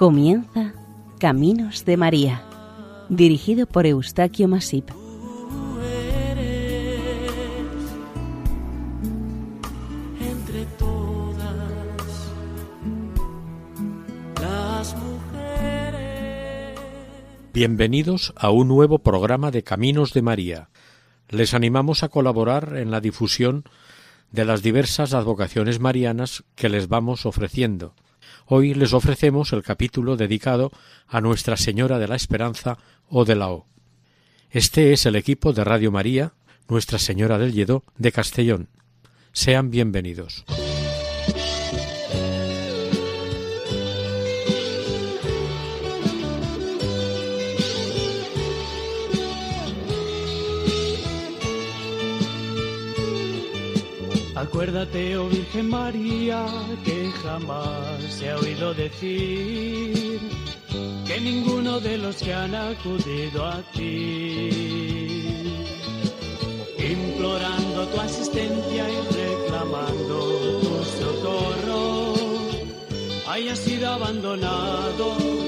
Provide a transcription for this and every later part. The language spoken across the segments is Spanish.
Comienza Caminos de María, dirigido por Eustaquio Masip. Entre todas las mujeres. Bienvenidos a un nuevo programa de Caminos de María. Les animamos a colaborar en la difusión de las diversas advocaciones marianas que les vamos ofreciendo. Hoy les ofrecemos el capítulo dedicado a Nuestra Señora de la Esperanza o de la O. Este es el equipo de Radio María, Nuestra Señora del Lledó, de Castellón. Sean bienvenidos. Acuérdate, oh Virgen María, que jamás se ha oído decir que ninguno de los que han acudido a ti, implorando tu asistencia y reclamando tu socorro, haya sido abandonado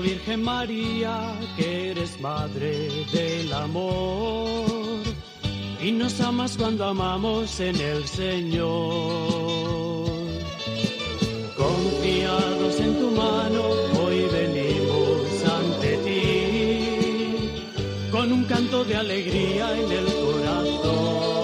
Virgen María, que eres madre del amor y nos amas cuando amamos en el Señor. Confiados en tu mano, hoy venimos ante ti con un canto de alegría en el corazón.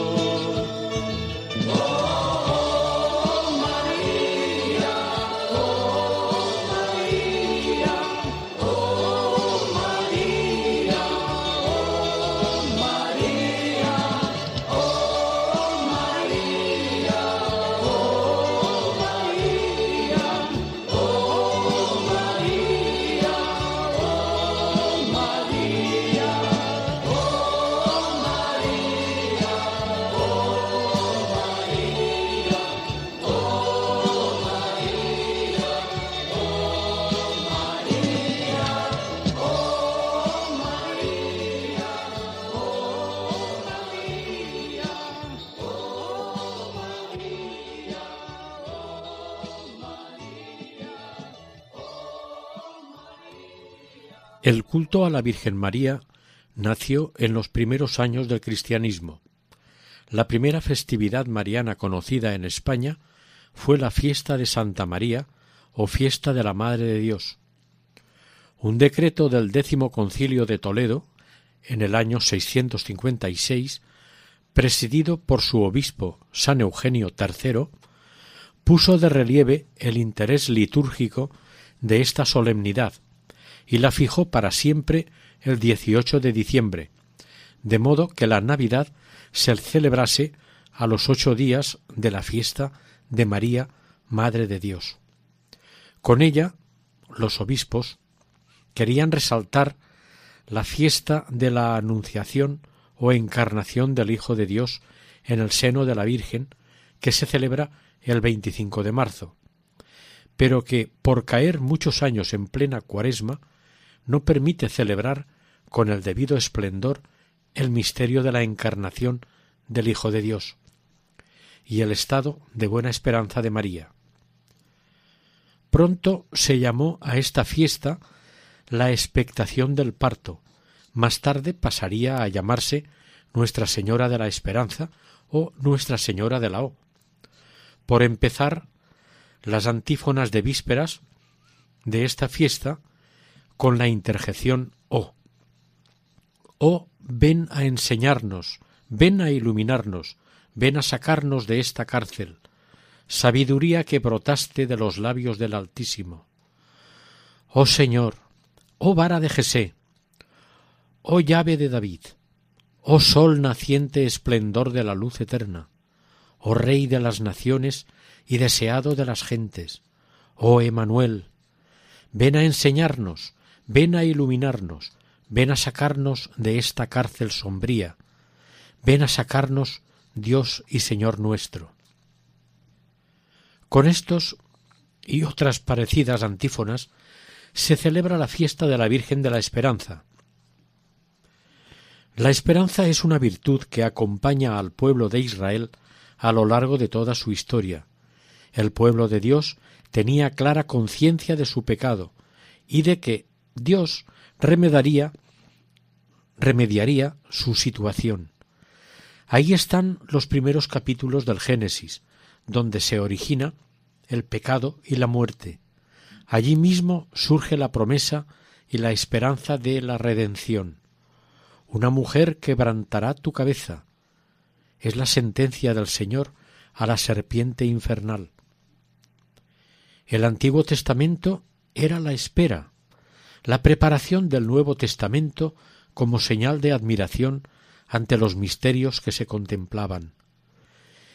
El culto a la Virgen María nació en los primeros años del cristianismo. La primera festividad mariana conocida en España fue la fiesta de Santa María o fiesta de la Madre de Dios. Un decreto del décimo concilio de Toledo, en el año 656, presidido por su obispo San Eugenio III, puso de relieve el interés litúrgico de esta solemnidad y la fijó para siempre el 18 de diciembre, de modo que la Navidad se celebrase a los ocho días de la fiesta de María, Madre de Dios. Con ella, los obispos querían resaltar la fiesta de la Anunciación o Encarnación del Hijo de Dios en el seno de la Virgen, que se celebra el 25 de marzo, pero que, por caer muchos años en plena cuaresma, no permite celebrar con el debido esplendor el misterio de la encarnación del Hijo de Dios y el estado de buena esperanza de María. Pronto se llamó a esta fiesta la expectación del parto, más tarde pasaría a llamarse Nuestra Señora de la Esperanza o Nuestra Señora de la O. Por empezar, las antífonas de vísperas de esta fiesta con la interjección Oh. Oh, ven a enseñarnos, ven a iluminarnos, ven a sacarnos de esta cárcel, sabiduría que brotaste de los labios del Altísimo. Oh Señor, oh vara de Jesé, oh llave de David, oh sol naciente esplendor de la luz eterna, oh Rey de las naciones y deseado de las gentes, oh Emanuel, ven a enseñarnos, ven a iluminarnos, ven a sacarnos de esta cárcel sombría, ven a sacarnos, Dios y Señor nuestro. Con estos y otras parecidas antífonas se celebra la fiesta de la Virgen de la Esperanza. La esperanza es una virtud que acompaña al pueblo de Israel a lo largo de toda su historia. El pueblo de Dios tenía clara conciencia de su pecado y de que Dios remediaría, remediaría su situación. Ahí están los primeros capítulos del Génesis, donde se origina el pecado y la muerte. Allí mismo surge la promesa y la esperanza de la redención. Una mujer quebrantará tu cabeza. Es la sentencia del Señor a la serpiente infernal. El Antiguo Testamento era la espera, la preparación del Nuevo Testamento como señal de admiración ante los misterios que se contemplaban.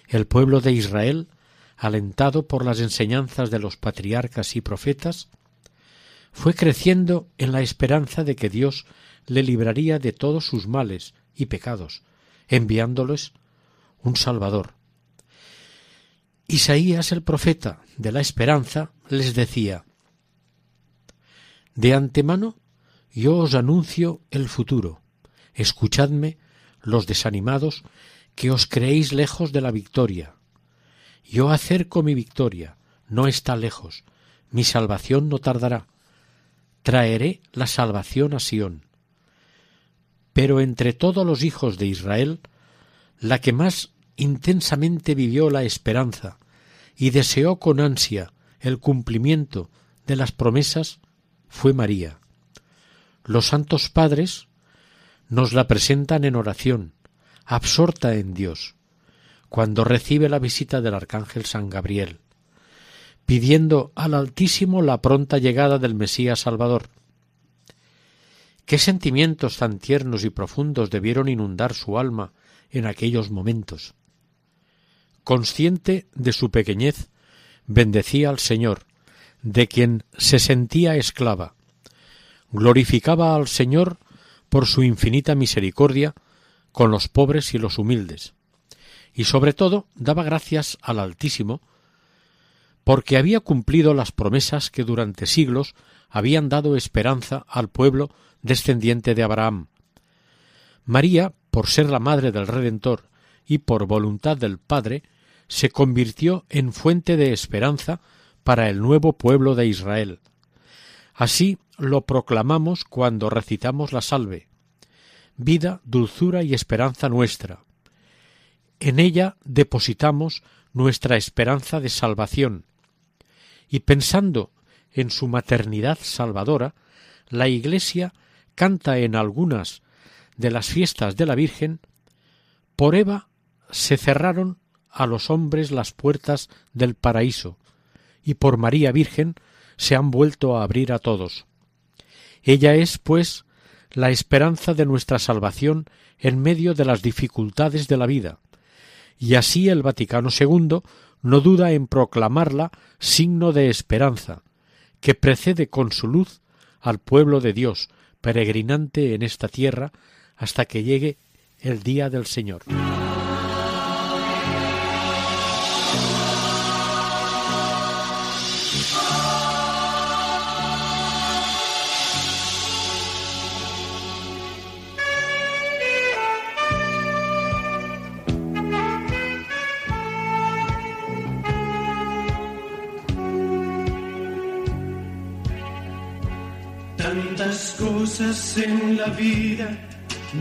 El pueblo de Israel alentado por las enseñanzas de los patriarcas y profetas, fue creciendo en la esperanza de que Dios le libraría de todos sus males y pecados, enviándoles un Salvador. Isaías el profeta de la esperanza les decía De antemano yo os anuncio el futuro. Escuchadme, los desanimados, que os creéis lejos de la victoria, yo acerco mi victoria, no está lejos, mi salvación no tardará. Traeré la salvación a Sión. Pero entre todos los hijos de Israel, la que más intensamente vivió la esperanza y deseó con ansia el cumplimiento de las promesas fue María. Los santos padres nos la presentan en oración, absorta en Dios cuando recibe la visita del arcángel San Gabriel, pidiendo al Altísimo la pronta llegada del Mesías Salvador. Qué sentimientos tan tiernos y profundos debieron inundar su alma en aquellos momentos. Consciente de su pequeñez, bendecía al Señor, de quien se sentía esclava. Glorificaba al Señor por su infinita misericordia con los pobres y los humildes y sobre todo daba gracias al Altísimo porque había cumplido las promesas que durante siglos habían dado esperanza al pueblo descendiente de Abraham. María, por ser la madre del Redentor y por voluntad del Padre, se convirtió en fuente de esperanza para el nuevo pueblo de Israel. Así lo proclamamos cuando recitamos la salve. Vida, dulzura y esperanza nuestra, en ella depositamos nuestra esperanza de salvación, y pensando en su maternidad salvadora, la Iglesia canta en algunas de las fiestas de la Virgen, por Eva se cerraron a los hombres las puertas del paraíso, y por María Virgen se han vuelto a abrir a todos. Ella es, pues, la esperanza de nuestra salvación en medio de las dificultades de la vida, y así el Vaticano II no duda en proclamarla signo de esperanza, que precede con su luz al pueblo de Dios, peregrinante en esta tierra, hasta que llegue el día del Señor. En la vida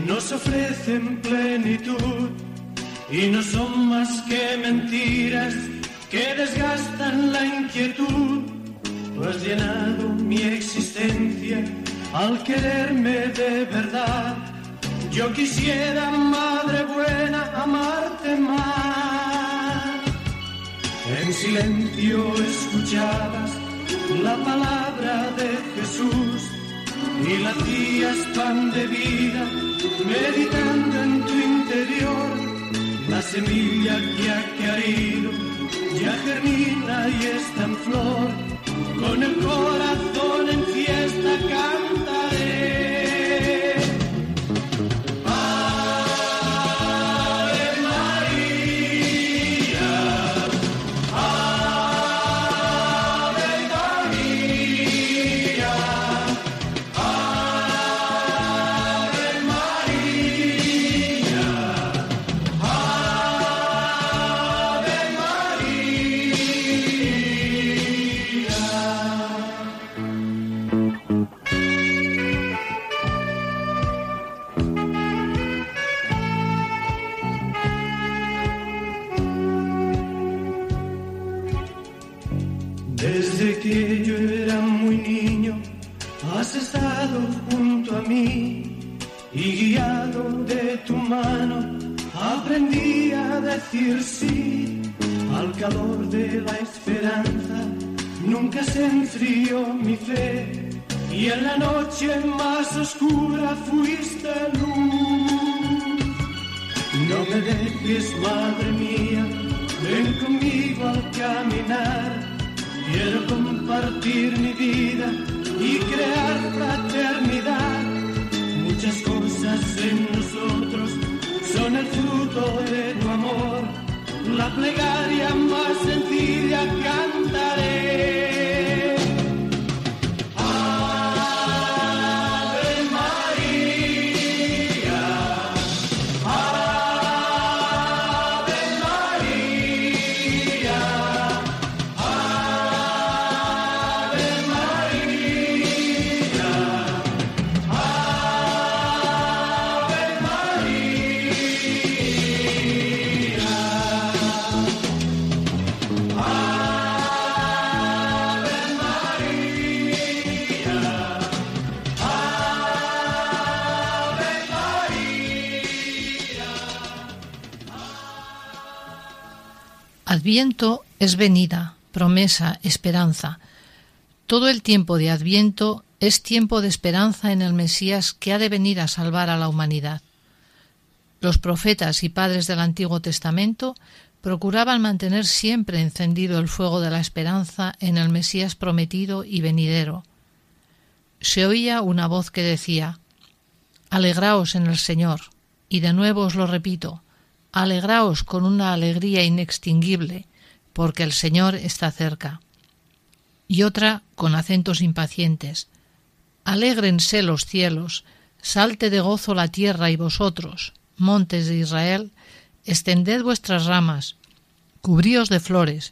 nos ofrecen plenitud y no son más que mentiras que desgastan la inquietud. Tú has llenado mi existencia al quererme de verdad. Yo quisiera, Madre buena, amarte más. En silencio escuchabas la palabra de Jesús y la hacías pan de vida, meditando en tu interior La semilla que ha caído ya germina y está en flor. Con el corazón en fiesta cantaré. Adviento es venida, promesa, esperanza. Todo el tiempo de Adviento es tiempo de esperanza en el Mesías que ha de venir a salvar a la humanidad. Los profetas y padres del Antiguo Testamento procuraban mantener siempre encendido el fuego de la esperanza en el Mesías prometido y venidero. Se oía una voz que decía Alegraos en el Señor, y de nuevo os lo repito, alegraos con una alegría inextinguible, porque el Señor está cerca. Y otra con acentos impacientes, Alégrense los cielos, salte de gozo la tierra y vosotros, montes de Israel, extended vuestras ramas, cubríos de flores,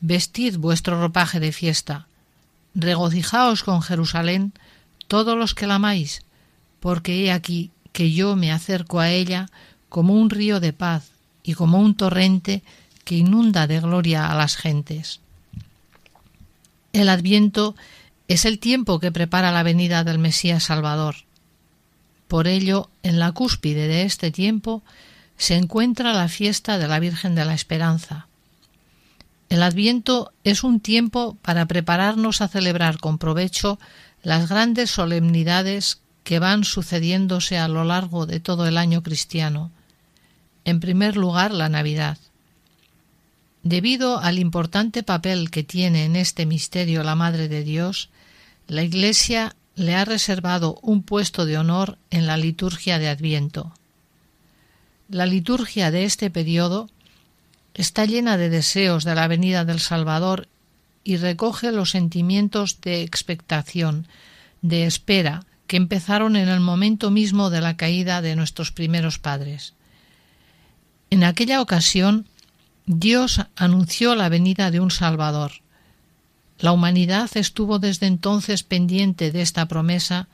vestid vuestro ropaje de fiesta, regocijaos con Jerusalén todos los que la amáis, porque he aquí que yo me acerco a ella como un río de paz y como un torrente que inunda de gloria a las gentes. El adviento es el tiempo que prepara la venida del Mesías Salvador. Por ello, en la cúspide de este tiempo se encuentra la fiesta de la Virgen de la Esperanza. El adviento es un tiempo para prepararnos a celebrar con provecho las grandes solemnidades que van sucediéndose a lo largo de todo el año cristiano. En primer lugar, la Navidad. Debido al importante papel que tiene en este misterio la Madre de Dios, la Iglesia le ha reservado un puesto de honor en la liturgia de Adviento. La liturgia de este periodo está llena de deseos de la venida del Salvador y recoge los sentimientos de expectación, de espera, que empezaron en el momento mismo de la caída de nuestros primeros padres. En aquella ocasión, Dios anunció la venida de un Salvador. La humanidad estuvo desde entonces pendiente de esta promesa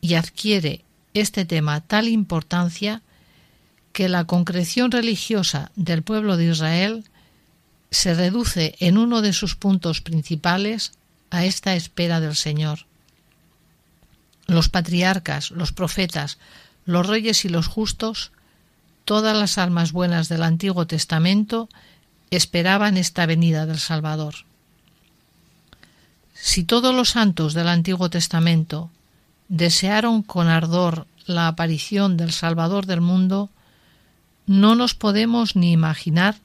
y adquiere este tema tal importancia que la concreción religiosa del pueblo de Israel se reduce en uno de sus puntos principales a esta espera del Señor. Los patriarcas, los profetas, los reyes y los justos, todas las almas buenas del Antiguo Testamento esperaban esta venida del Salvador. Si todos los santos del Antiguo Testamento desearon con ardor la aparición del Salvador del mundo, no nos podemos ni imaginar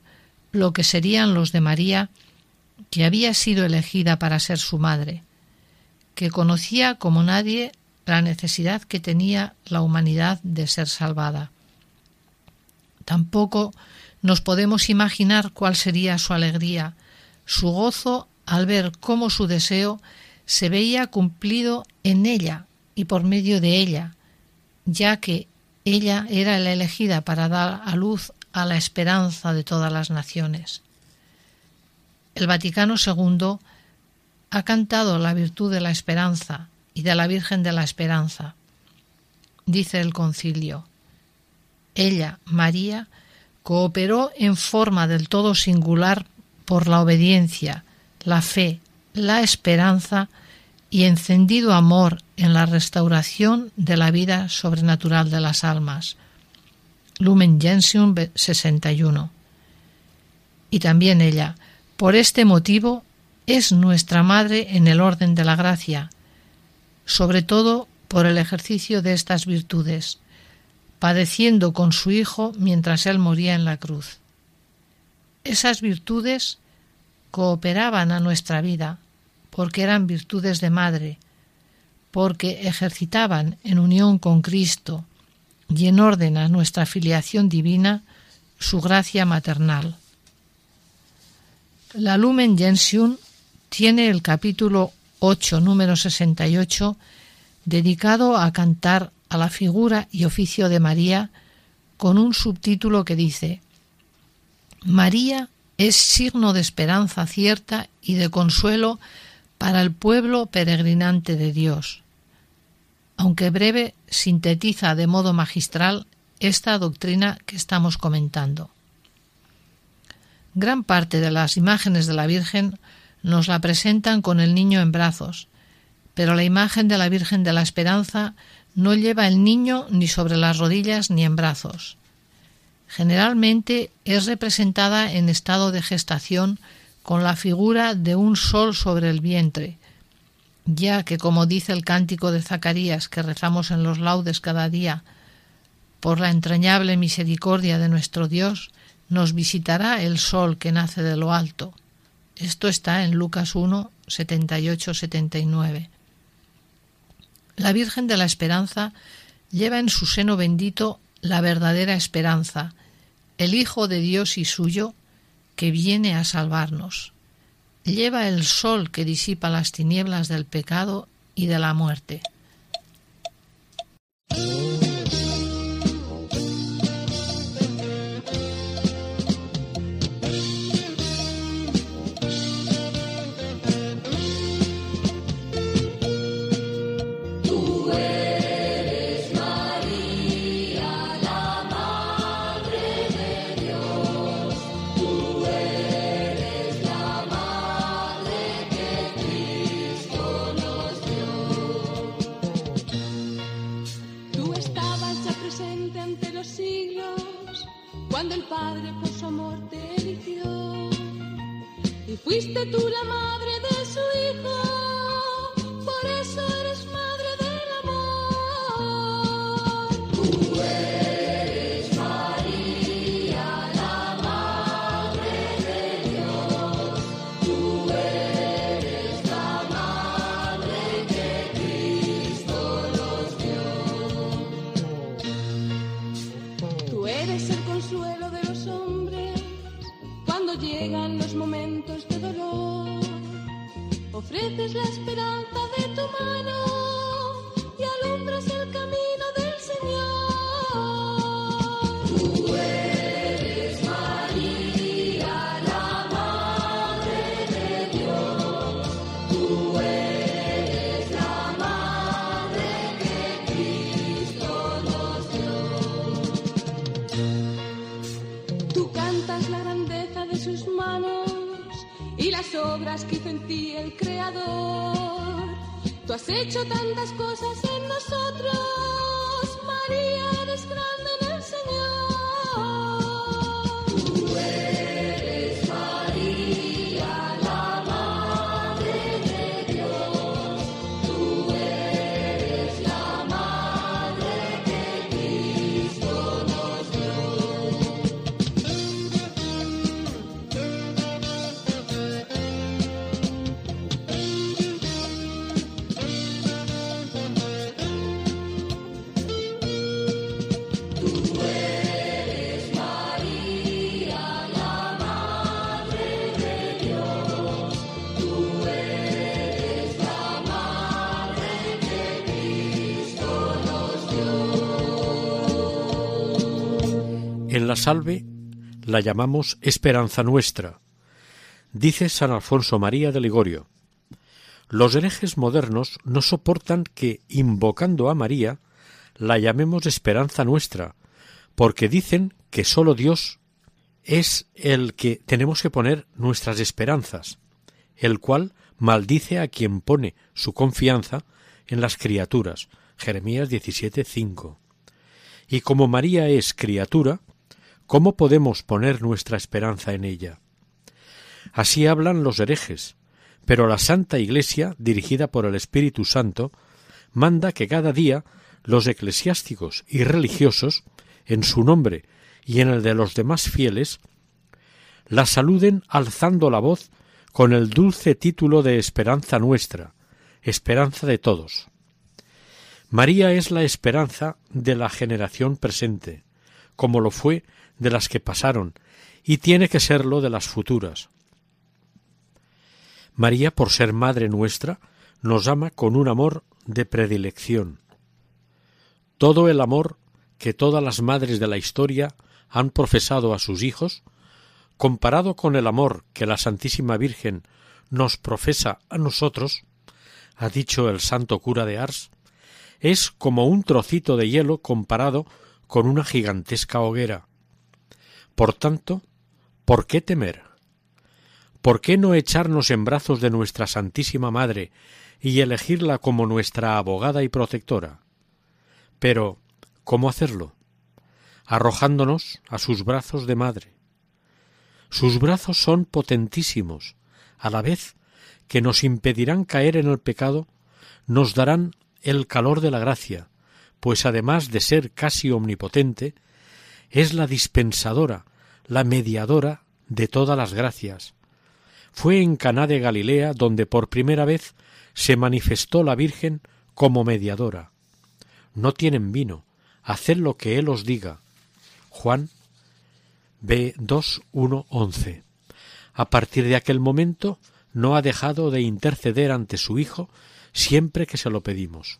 lo que serían los de María, que había sido elegida para ser su madre, que conocía como nadie la necesidad que tenía la humanidad de ser salvada. Tampoco nos podemos imaginar cuál sería su alegría, su gozo al ver cómo su deseo se veía cumplido en ella y por medio de ella, ya que ella era la elegida para dar a luz a la esperanza de todas las naciones. El Vaticano II ha cantado la virtud de la esperanza y de la Virgen de la Esperanza. Dice el concilio, ella, María, cooperó en forma del todo singular por la obediencia, la fe, la esperanza y encendido amor en la restauración de la vida sobrenatural de las almas. Lumen Gentium 61. Y también ella, por este motivo, es nuestra Madre en el orden de la gracia, sobre todo por el ejercicio de estas virtudes, padeciendo con su Hijo mientras él moría en la cruz. Esas virtudes cooperaban a nuestra vida, porque eran virtudes de madre, porque ejercitaban en unión con Cristo y en orden a nuestra filiación divina su gracia maternal. La Lumen Gentium tiene el capítulo 8, número 68, dedicado a cantar a la figura y oficio de María, con un subtítulo que dice María es signo de esperanza cierta y de consuelo para el pueblo peregrinante de Dios. Aunque breve, sintetiza de modo magistral esta doctrina que estamos comentando. Gran parte de las imágenes de la Virgen nos la presentan con el niño en brazos, pero la imagen de la Virgen de la Esperanza no lleva el niño ni sobre las rodillas ni en brazos. Generalmente es representada en estado de gestación con la figura de un sol sobre el vientre, ya que, como dice el cántico de Zacarías que rezamos en los laudes cada día, por la entrañable misericordia de nuestro Dios, nos visitará el sol que nace de lo alto. Esto está en Lucas 1, 78-79. La Virgen de la Esperanza lleva en su seno bendito la verdadera esperanza, el Hijo de Dios y suyo, que viene a salvarnos. Lleva el sol que disipa las tinieblas del pecado y de la muerte. Y las obras que hizo en ti el Creador. Tú has hecho tantas cosas en nosotros, María, eres la salve la llamamos esperanza nuestra. Dice San Alfonso María de Ligorio. Los herejes modernos no soportan que, invocando a María, la llamemos esperanza nuestra, porque dicen que sólo Dios es el que tenemos que poner nuestras esperanzas, el cual maldice a quien pone su confianza en las criaturas. Jeremías 17:5. Y como María es criatura, ¿cómo podemos poner nuestra esperanza en ella? Así hablan los herejes, pero la Santa Iglesia, dirigida por el Espíritu Santo, manda que cada día los eclesiásticos y religiosos, en su nombre y en el de los demás fieles, la saluden alzando la voz con el dulce título de esperanza nuestra, esperanza de todos. María es la esperanza de la generación presente, como lo fue de las que pasaron, y tiene que serlo de las futuras. María, por ser Madre nuestra, nos ama con un amor de predilección. Todo el amor que todas las madres de la historia han profesado a sus hijos, comparado con el amor que la Santísima Virgen nos profesa a nosotros, ha dicho el santo cura de Ars, es como un trocito de hielo comparado con una gigantesca hoguera. Por tanto, ¿por qué temer? ¿Por qué no echarnos en brazos de nuestra Santísima Madre y elegirla como nuestra abogada y protectora? Pero, ¿cómo hacerlo? Arrojándonos a sus brazos de madre. Sus brazos son potentísimos, a la vez que nos impedirán caer en el pecado, nos darán el calor de la gracia, pues además de ser casi omnipotente, es la dispensadora, la mediadora de todas las gracias, fue en Caná de Galilea donde por primera vez se manifestó la Virgen como mediadora. No tienen vino, haced lo que Él os diga. Juan B. 2, 1, 11. A partir de aquel momento no ha dejado de interceder ante su Hijo siempre que se lo pedimos.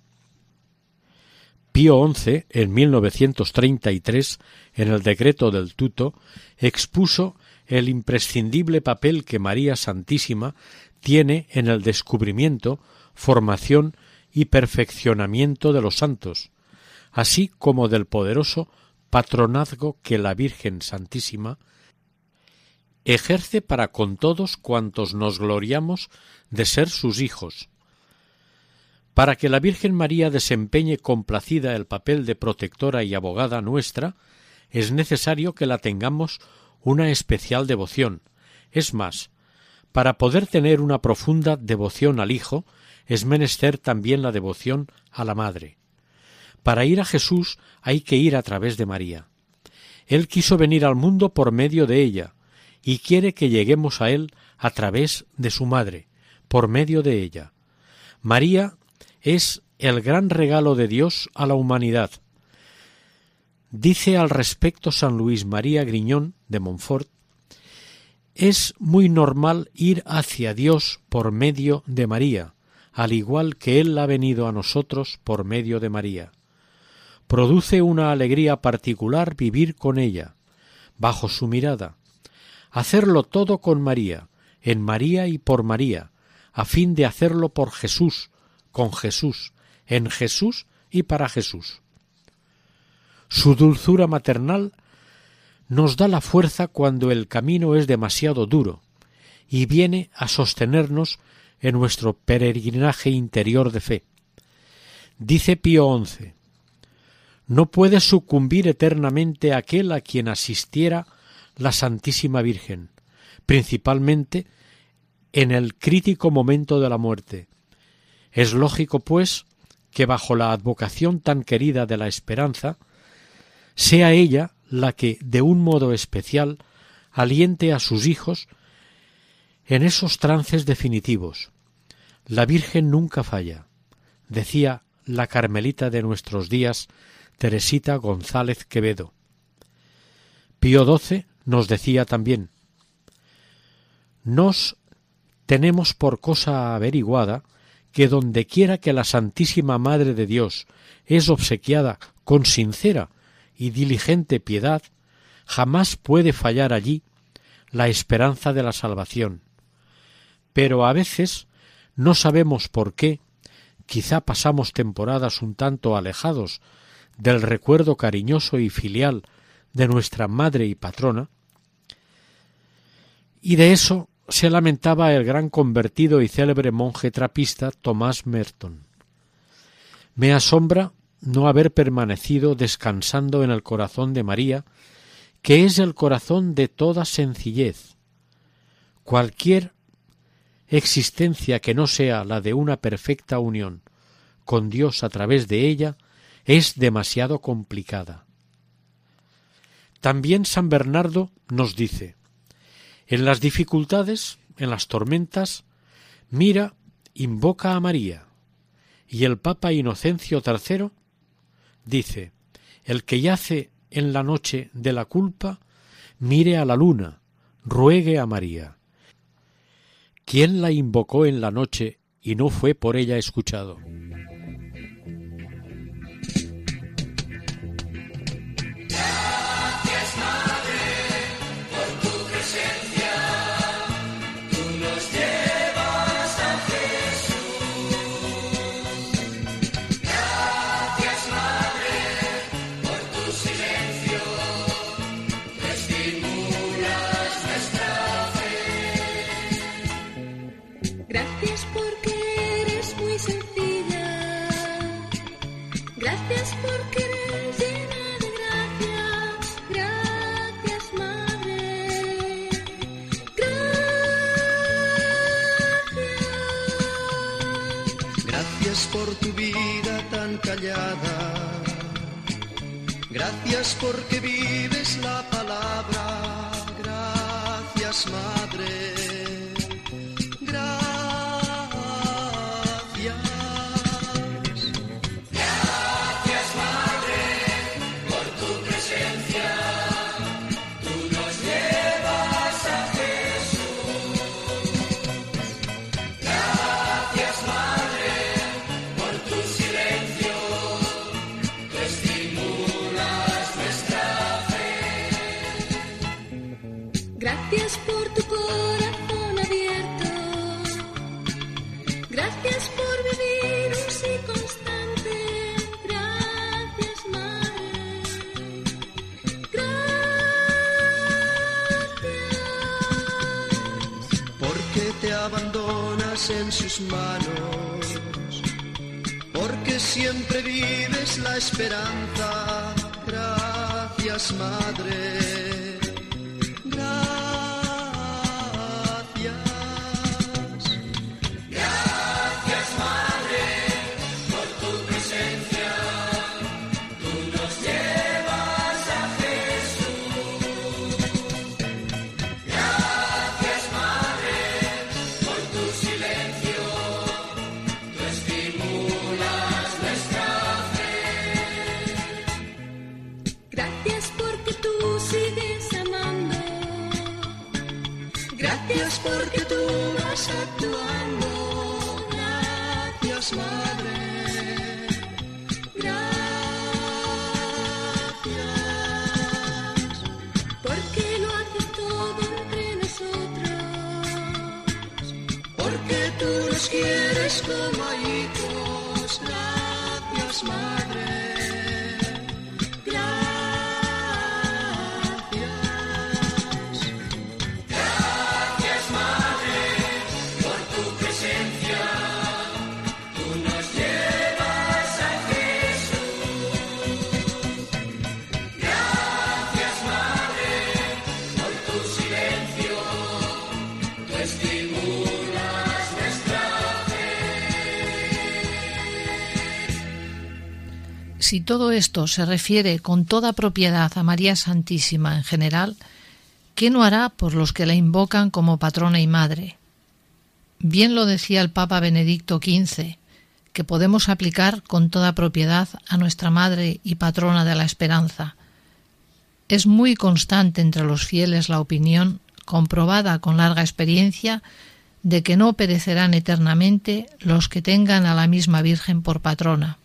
Pío XI, en 1933, en el decreto del tuto, expuso el imprescindible papel que María Santísima tiene en el descubrimiento, formación y perfeccionamiento de los santos, así como del poderoso patronazgo que la Virgen Santísima ejerce para con todos cuantos nos gloriamos de ser sus hijos. Para que la Virgen María desempeñe complacida el papel de protectora y abogada nuestra, es necesario que la tengamos una especial devoción. Es más, para poder tener una profunda devoción al Hijo, es menester también la devoción a la Madre. Para ir a Jesús hay que ir a través de María. Él quiso venir al mundo por medio de ella, y quiere que lleguemos a Él a través de su Madre, por medio de ella. María es el gran regalo de Dios a la humanidad, Dice al respecto San Luis María Griñón de Montfort Es muy normal ir hacia Dios por medio de María, al igual que Él ha venido a nosotros por medio de María. Produce una alegría particular vivir con ella, bajo su mirada, hacerlo todo con María, en María y por María, a fin de hacerlo por Jesús, con Jesús, en Jesús y para Jesús. Su dulzura maternal nos da la fuerza cuando el camino es demasiado duro y viene a sostenernos en nuestro peregrinaje interior de fe. Dice Pío XI, no puede sucumbir eternamente aquel a quien asistiera la Santísima Virgen, principalmente en el crítico momento de la muerte. Es lógico, pues, que bajo la advocación tan querida de la esperanza, sea ella la que, de un modo especial, aliente a sus hijos en esos trances definitivos. La Virgen nunca falla, decía la Carmelita de nuestros días, Teresita González Quevedo. Pío XII nos decía también Nos tenemos por cosa averiguada que donde quiera que la Santísima Madre de Dios es obsequiada con sincera y diligente piedad, Jamás puede fallar allí la esperanza de la salvación. Pero a veces no sabemos por qué, quizá pasamos temporadas un tanto alejados del recuerdo cariñoso y filial de nuestra madre y patrona, y de eso se lamentaba el gran convertido y célebre monje trapista Tomás Merton. Me asombra no haber permanecido descansando en el corazón de María, que es el corazón de toda sencillez. Cualquier existencia que no sea la de una perfecta unión con Dios a través de ella es demasiado complicada. También San Bernardo nos dice En las dificultades, en las tormentas, mira, invoca a María. Y el Papa Inocencio III dice El que yace en la noche de la culpa, mire a la luna, ruegue a María. ¿Quién la invocó en la noche y no fue por ella escuchado? Gracias porque eres muy sencilla. Gracias porque eres llena de gracia. Gracias, Madre. Gracias. Gracias por tu Si todo esto se refiere con toda propiedad a María Santísima en general, ¿qué no hará por los que la invocan como patrona y madre? Bien lo decía el Papa Benedicto XV, que podemos aplicar con toda propiedad a nuestra Madre y patrona de la esperanza. Es muy constante entre los fieles la opinión, comprobada con larga experiencia, de que no perecerán eternamente los que tengan a la misma Virgen por patrona.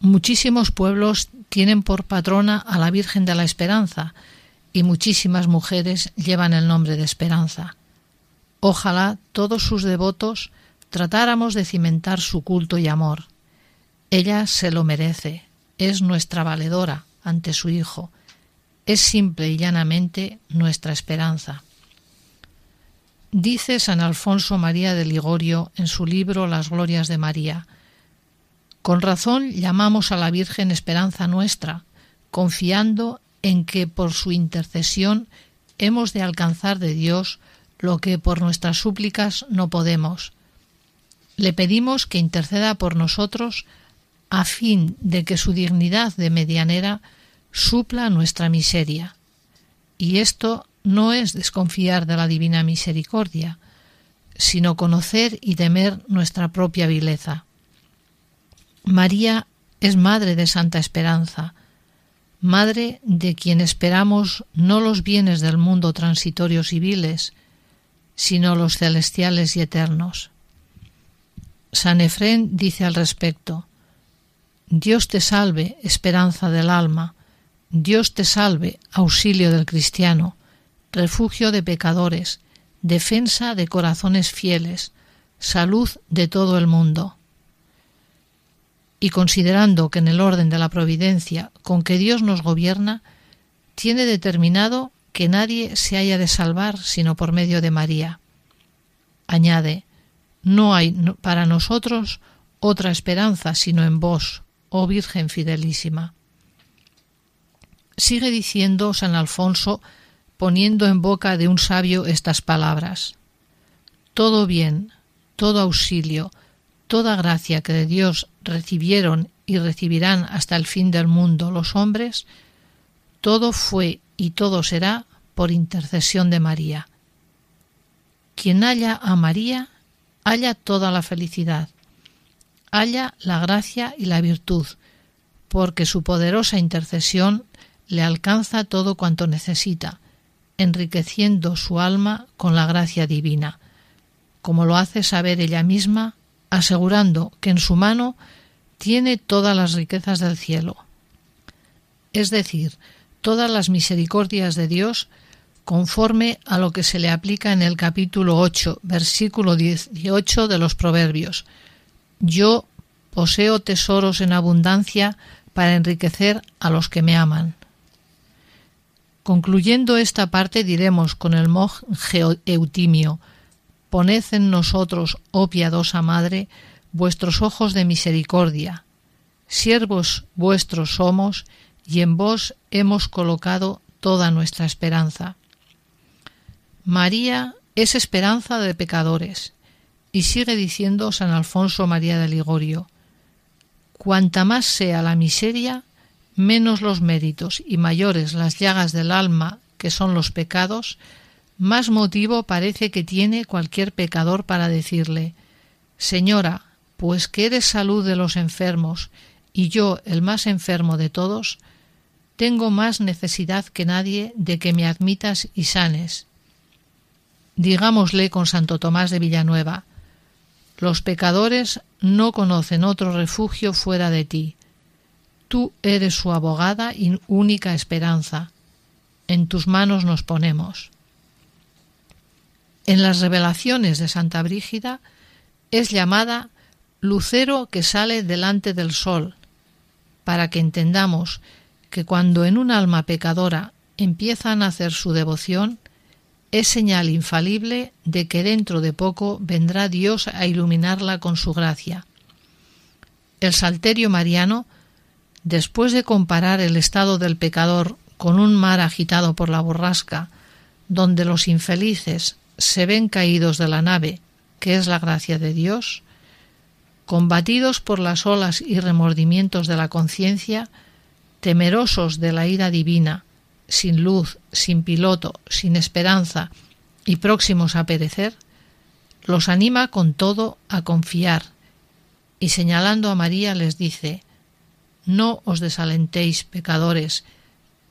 Muchísimos pueblos tienen por patrona a la Virgen de la Esperanza y muchísimas mujeres llevan el nombre de Esperanza. Ojalá todos sus devotos tratáramos de cimentar su culto y amor. Ella se lo merece, es nuestra valedora ante su Hijo, es simple y llanamente nuestra esperanza. Dice San Alfonso María de Ligorio en su libro Las Glorias de María, con razón llamamos a la Virgen esperanza nuestra, confiando en que por su intercesión hemos de alcanzar de Dios lo que por nuestras súplicas no podemos. Le pedimos que interceda por nosotros a fin de que su dignidad de medianera supla nuestra miseria. Y esto no es desconfiar de la divina misericordia, sino conocer y temer nuestra propia vileza. María es Madre de Santa Esperanza, Madre de quien esperamos no los bienes del mundo transitorios y viles, sino los celestiales y eternos. San Efrén dice al respecto, Dios te salve, esperanza del alma, Dios te salve, auxilio del cristiano, refugio de pecadores, defensa de corazones fieles, salud de todo el mundo y considerando que en el orden de la providencia con que Dios nos gobierna, tiene determinado que nadie se haya de salvar sino por medio de María. Añade, no hay para nosotros otra esperanza sino en vos, oh Virgen fidelísima. Sigue diciendo San Alfonso, poniendo en boca de un sabio estas palabras. Todo bien, todo auxilio, toda gracia que de Dios recibieron y recibirán hasta el fin del mundo los hombres, todo fue y todo será por intercesión de María. Quien halla a María, halla toda la felicidad, halla la gracia y la virtud, porque su poderosa intercesión le alcanza todo cuanto necesita, enriqueciendo su alma con la gracia divina, como lo hace saber ella misma asegurando que en su mano tiene todas las riquezas del cielo, es decir, todas las misericordias de Dios conforme a lo que se le aplica en el capítulo 8, versículo 18 de los Proverbios. Yo poseo tesoros en abundancia para enriquecer a los que me aman. Concluyendo esta parte diremos con el monje Eutimio, Poned en nosotros, oh piadosa Madre, vuestros ojos de misericordia. Siervos vuestros somos, y en vos hemos colocado toda nuestra esperanza. María es esperanza de pecadores, y sigue diciendo San Alfonso María de Ligorio, cuanta más sea la miseria, menos los méritos y mayores las llagas del alma, que son los pecados, más motivo parece que tiene cualquier pecador para decirle Señora, pues que eres salud de los enfermos, y yo, el más enfermo de todos, tengo más necesidad que nadie de que me admitas y sanes. Digámosle con Santo Tomás de Villanueva, los pecadores no conocen otro refugio fuera de ti. Tú eres su abogada y única esperanza. En tus manos nos ponemos. En las revelaciones de Santa Brígida es llamada lucero que sale delante del sol, para que entendamos que cuando en un alma pecadora empieza a nacer su devoción, es señal infalible de que dentro de poco vendrá Dios a iluminarla con su gracia. El Salterio Mariano, después de comparar el estado del pecador con un mar agitado por la borrasca, donde los infelices se ven caídos de la nave, que es la gracia de Dios, combatidos por las olas y remordimientos de la conciencia, temerosos de la ira divina, sin luz, sin piloto, sin esperanza y próximos a perecer, los anima con todo a confiar, y señalando a María les dice No os desalentéis, pecadores,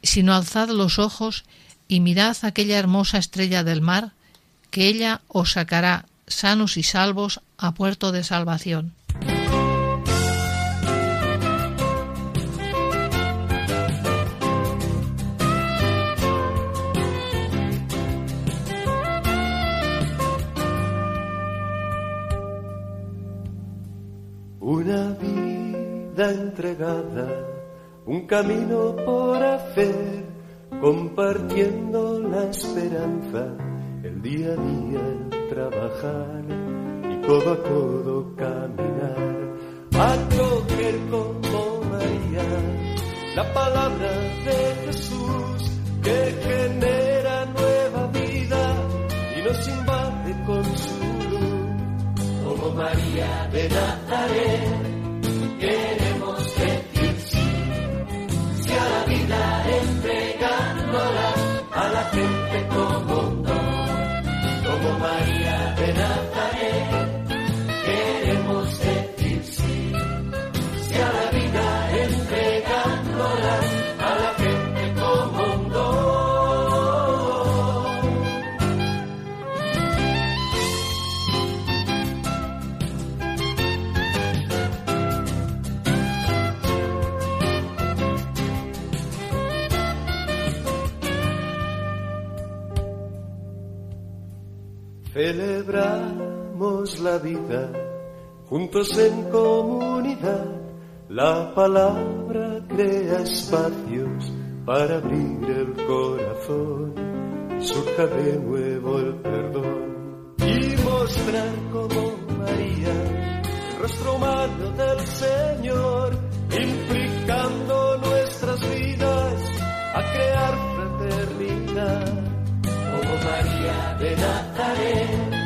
sino alzad los ojos y mirad aquella hermosa estrella del mar que ella os sacará sanos y salvos a puerto de salvación. Una vida entregada, un camino por hacer, compartiendo la esperanza día a día, trabajar y codo a codo caminar, acoger como María la palabra de Jesús que genera nueva vida y nos invade con su luz. Como María de Nazaret, queremos decir Juntos en comunidad. La palabra crea espacios para abrir el corazón surja de nuevo el perdón y mostrar como María el rostro humano del Señor, implicando nuestras vidas a crear fraternidad como María de Nazaret.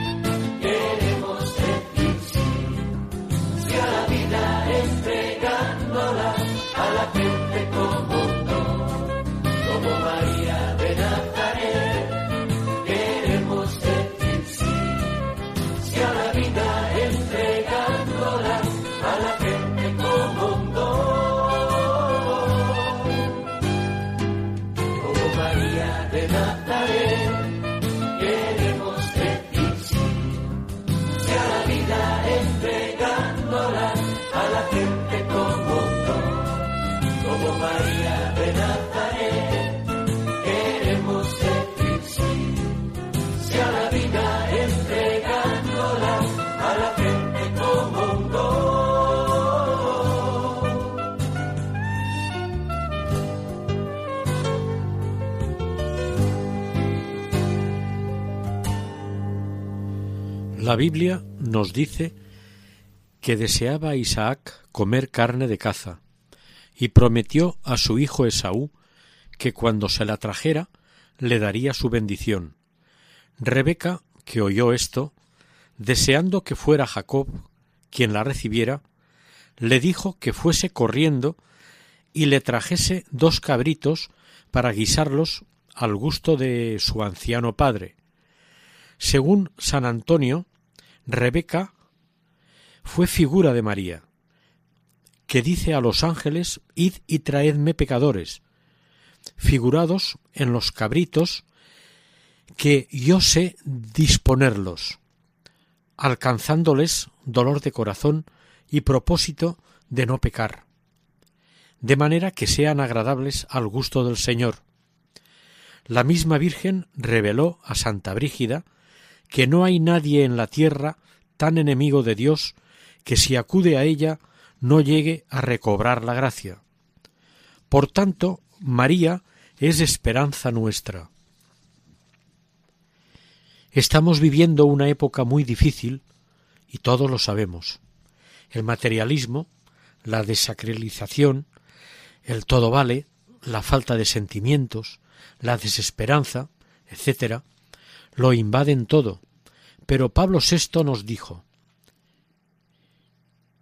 La Biblia nos dice que deseaba Isaac comer carne de caza y prometió a su hijo Esaú que cuando se la trajera le daría su bendición. Rebeca, que oyó esto, deseando que fuera Jacob quien la recibiera, le dijo que fuese corriendo y le trajese dos cabritos para guisarlos al gusto de su anciano padre. Según San Antonio, Rebeca fue figura de María, que dice a los ángeles, Id y traedme pecadores, figurados en los cabritos, que yo sé disponerlos, alcanzándoles dolor de corazón y propósito de no pecar, de manera que sean agradables al gusto del Señor. La misma Virgen reveló a Santa Brígida que no hay nadie en la tierra tan enemigo de Dios que si acude a ella no llegue a recobrar la gracia. Por tanto, María es esperanza nuestra. Estamos viviendo una época muy difícil y todos lo sabemos. El materialismo, la desacralización, el todo vale, la falta de sentimientos, la desesperanza, etcétera, lo invaden todo. Pero Pablo VI nos dijo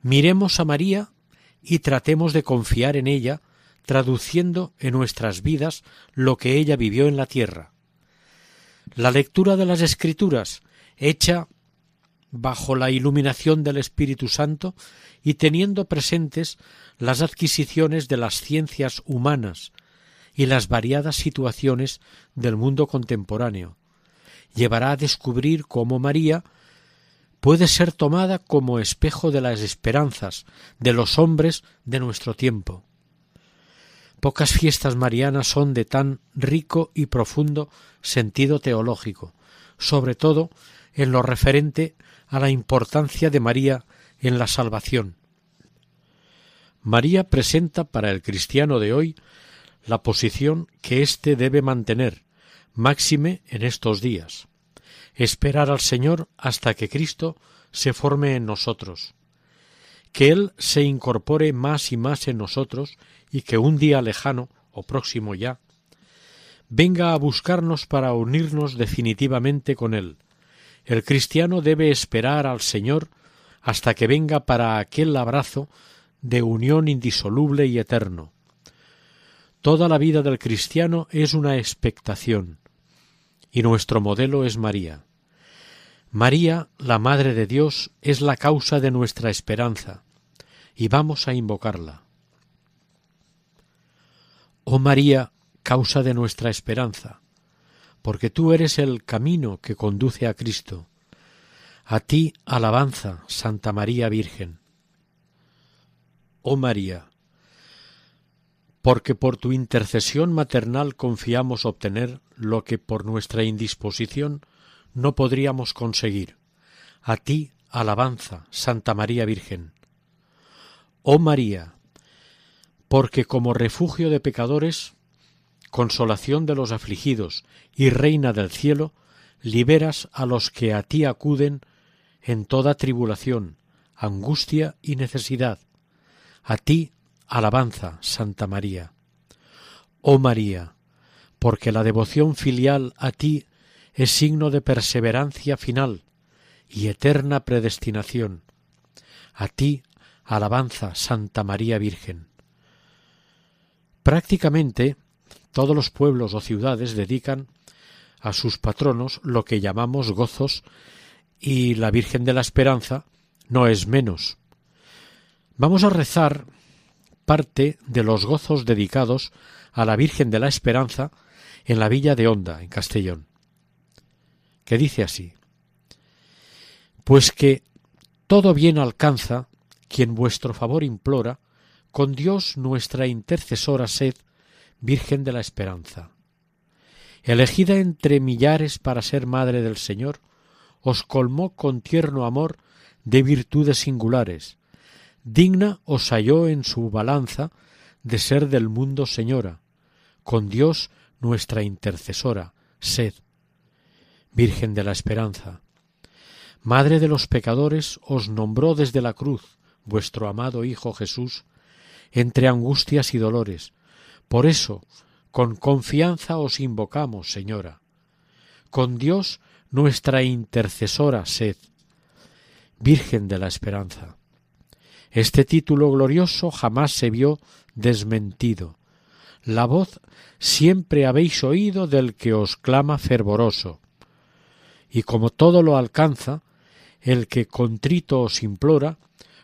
Miremos a María y tratemos de confiar en ella, traduciendo en nuestras vidas lo que ella vivió en la tierra. La lectura de las Escrituras, hecha bajo la iluminación del Espíritu Santo y teniendo presentes las adquisiciones de las ciencias humanas y las variadas situaciones del mundo contemporáneo, llevará a descubrir cómo María puede ser tomada como espejo de las esperanzas de los hombres de nuestro tiempo. Pocas fiestas marianas son de tan rico y profundo sentido teológico, sobre todo en lo referente a la importancia de María en la salvación. María presenta para el cristiano de hoy la posición que éste debe mantener, máxime en estos días. Esperar al Señor hasta que Cristo se forme en nosotros, que Él se incorpore más y más en nosotros y que un día lejano o próximo ya venga a buscarnos para unirnos definitivamente con Él. El cristiano debe esperar al Señor hasta que venga para aquel abrazo de unión indisoluble y eterno. Toda la vida del cristiano es una expectación, y nuestro modelo es María. María, la Madre de Dios, es la causa de nuestra esperanza, y vamos a invocarla. Oh María, causa de nuestra esperanza, porque tú eres el camino que conduce a Cristo. A ti alabanza, Santa María Virgen. Oh María, porque por tu intercesión maternal confiamos obtener lo que por nuestra indisposición no podríamos conseguir. A ti alabanza, Santa María Virgen. Oh María, porque como refugio de pecadores, consolación de los afligidos y reina del cielo, liberas a los que a ti acuden en toda tribulación, angustia y necesidad. A ti alabanza, Santa María. Oh María, porque la devoción filial a ti es signo de perseverancia final y eterna predestinación. A ti alabanza, Santa María Virgen. Prácticamente todos los pueblos o ciudades dedican a sus patronos lo que llamamos gozos y la Virgen de la Esperanza no es menos. Vamos a rezar parte de los gozos dedicados a la Virgen de la Esperanza en la villa de Honda, en Castellón, que dice así Pues que todo bien alcanza quien vuestro favor implora, con Dios nuestra intercesora sed, Virgen de la Esperanza. Elegida entre millares para ser Madre del Señor, os colmó con tierno amor de virtudes singulares, digna os halló en su balanza de ser del mundo señora, con Dios nuestra intercesora, sed. Virgen de la Esperanza. Madre de los pecadores os nombró desde la cruz vuestro amado Hijo Jesús, entre angustias y dolores. Por eso, con confianza os invocamos, Señora. Con Dios nuestra intercesora sed. Virgen de la Esperanza. Este título glorioso jamás se vio desmentido. La voz siempre habéis oído del que os clama fervoroso. Y como todo lo alcanza, el que contrito os implora,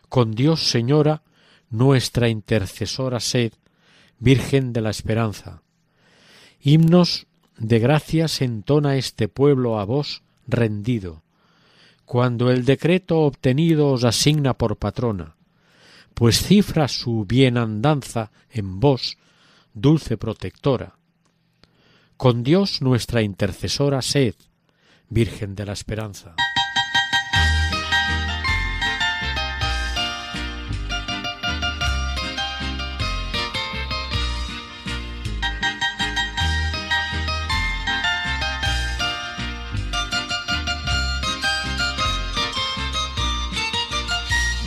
con Dios Señora, nuestra intercesora sed, Virgen de la Esperanza. Himnos de gracias entona este pueblo a vos rendido, cuando el decreto obtenido os asigna por patrona, pues cifra su bienandanza en vos, dulce protectora. Con Dios nuestra intercesora sed, Virgen de la Esperanza.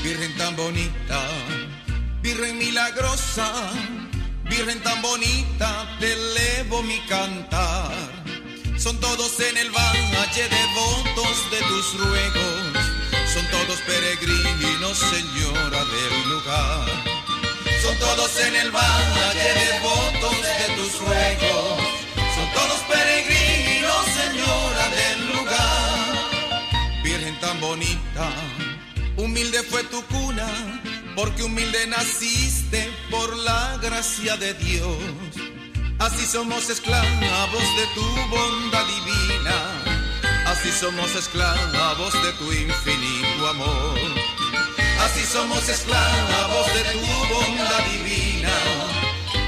Virgen tan bonita, Virgen milagrosa, Virgen tan bonita, te elevo mi cantar. Son todos en el valle devotos de tus ruegos, son todos peregrinos, Señora del lugar. Son todos en el valle devotos de tus ruegos, son todos peregrinos, Señora del lugar. Virgen tan bonita, Humilde fue tu cuna, porque humilde naciste por la gracia de Dios. Así somos esclavos de tu bondad divina, así somos esclavos de tu infinito amor. Así somos esclavos de tu bondad divina,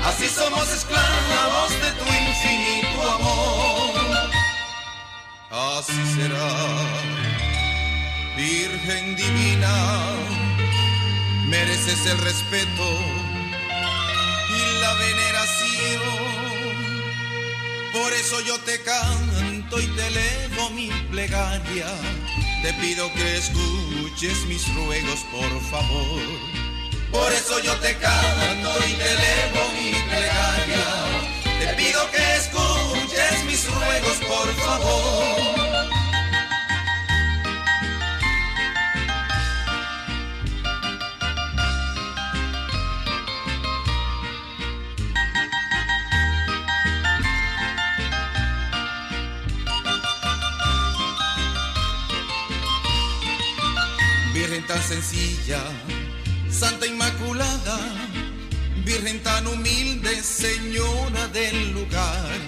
así somos esclavos de tu infinito amor. Así será. Virgen divina, mereces el respeto y la veneración. Por eso yo te canto y te elevo mi plegaria. Te pido que escuches mis ruegos, por favor. Por eso yo te canto y te elevo mi plegaria. Te pido que escuches mis ruegos, por favor. Tan sencilla, Santa Inmaculada, Virgen tan humilde, Señora del lugar.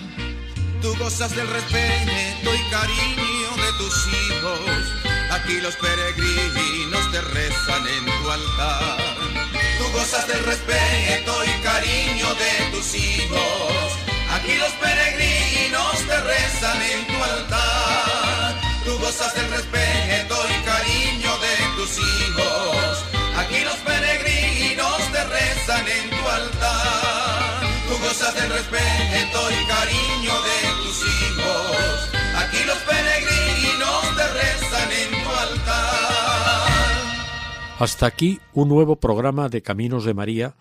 Tú gozas del respeto y cariño de tus hijos. Aquí los peregrinos te rezan en tu altar. Tú gozas del respeto y cariño de tus hijos. Aquí los peregrinos te rezan en tu altar. Tú gozas del respeto Hasta aquí un nuevo programa de Caminos de María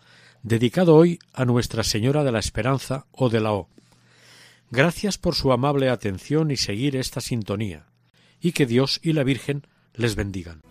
dedicado hoy a Nuestra Señora de la Esperanza o de la O. Gracias por su amable atención y seguir esta sintonía, y que Dios y la Virgen les bendigan.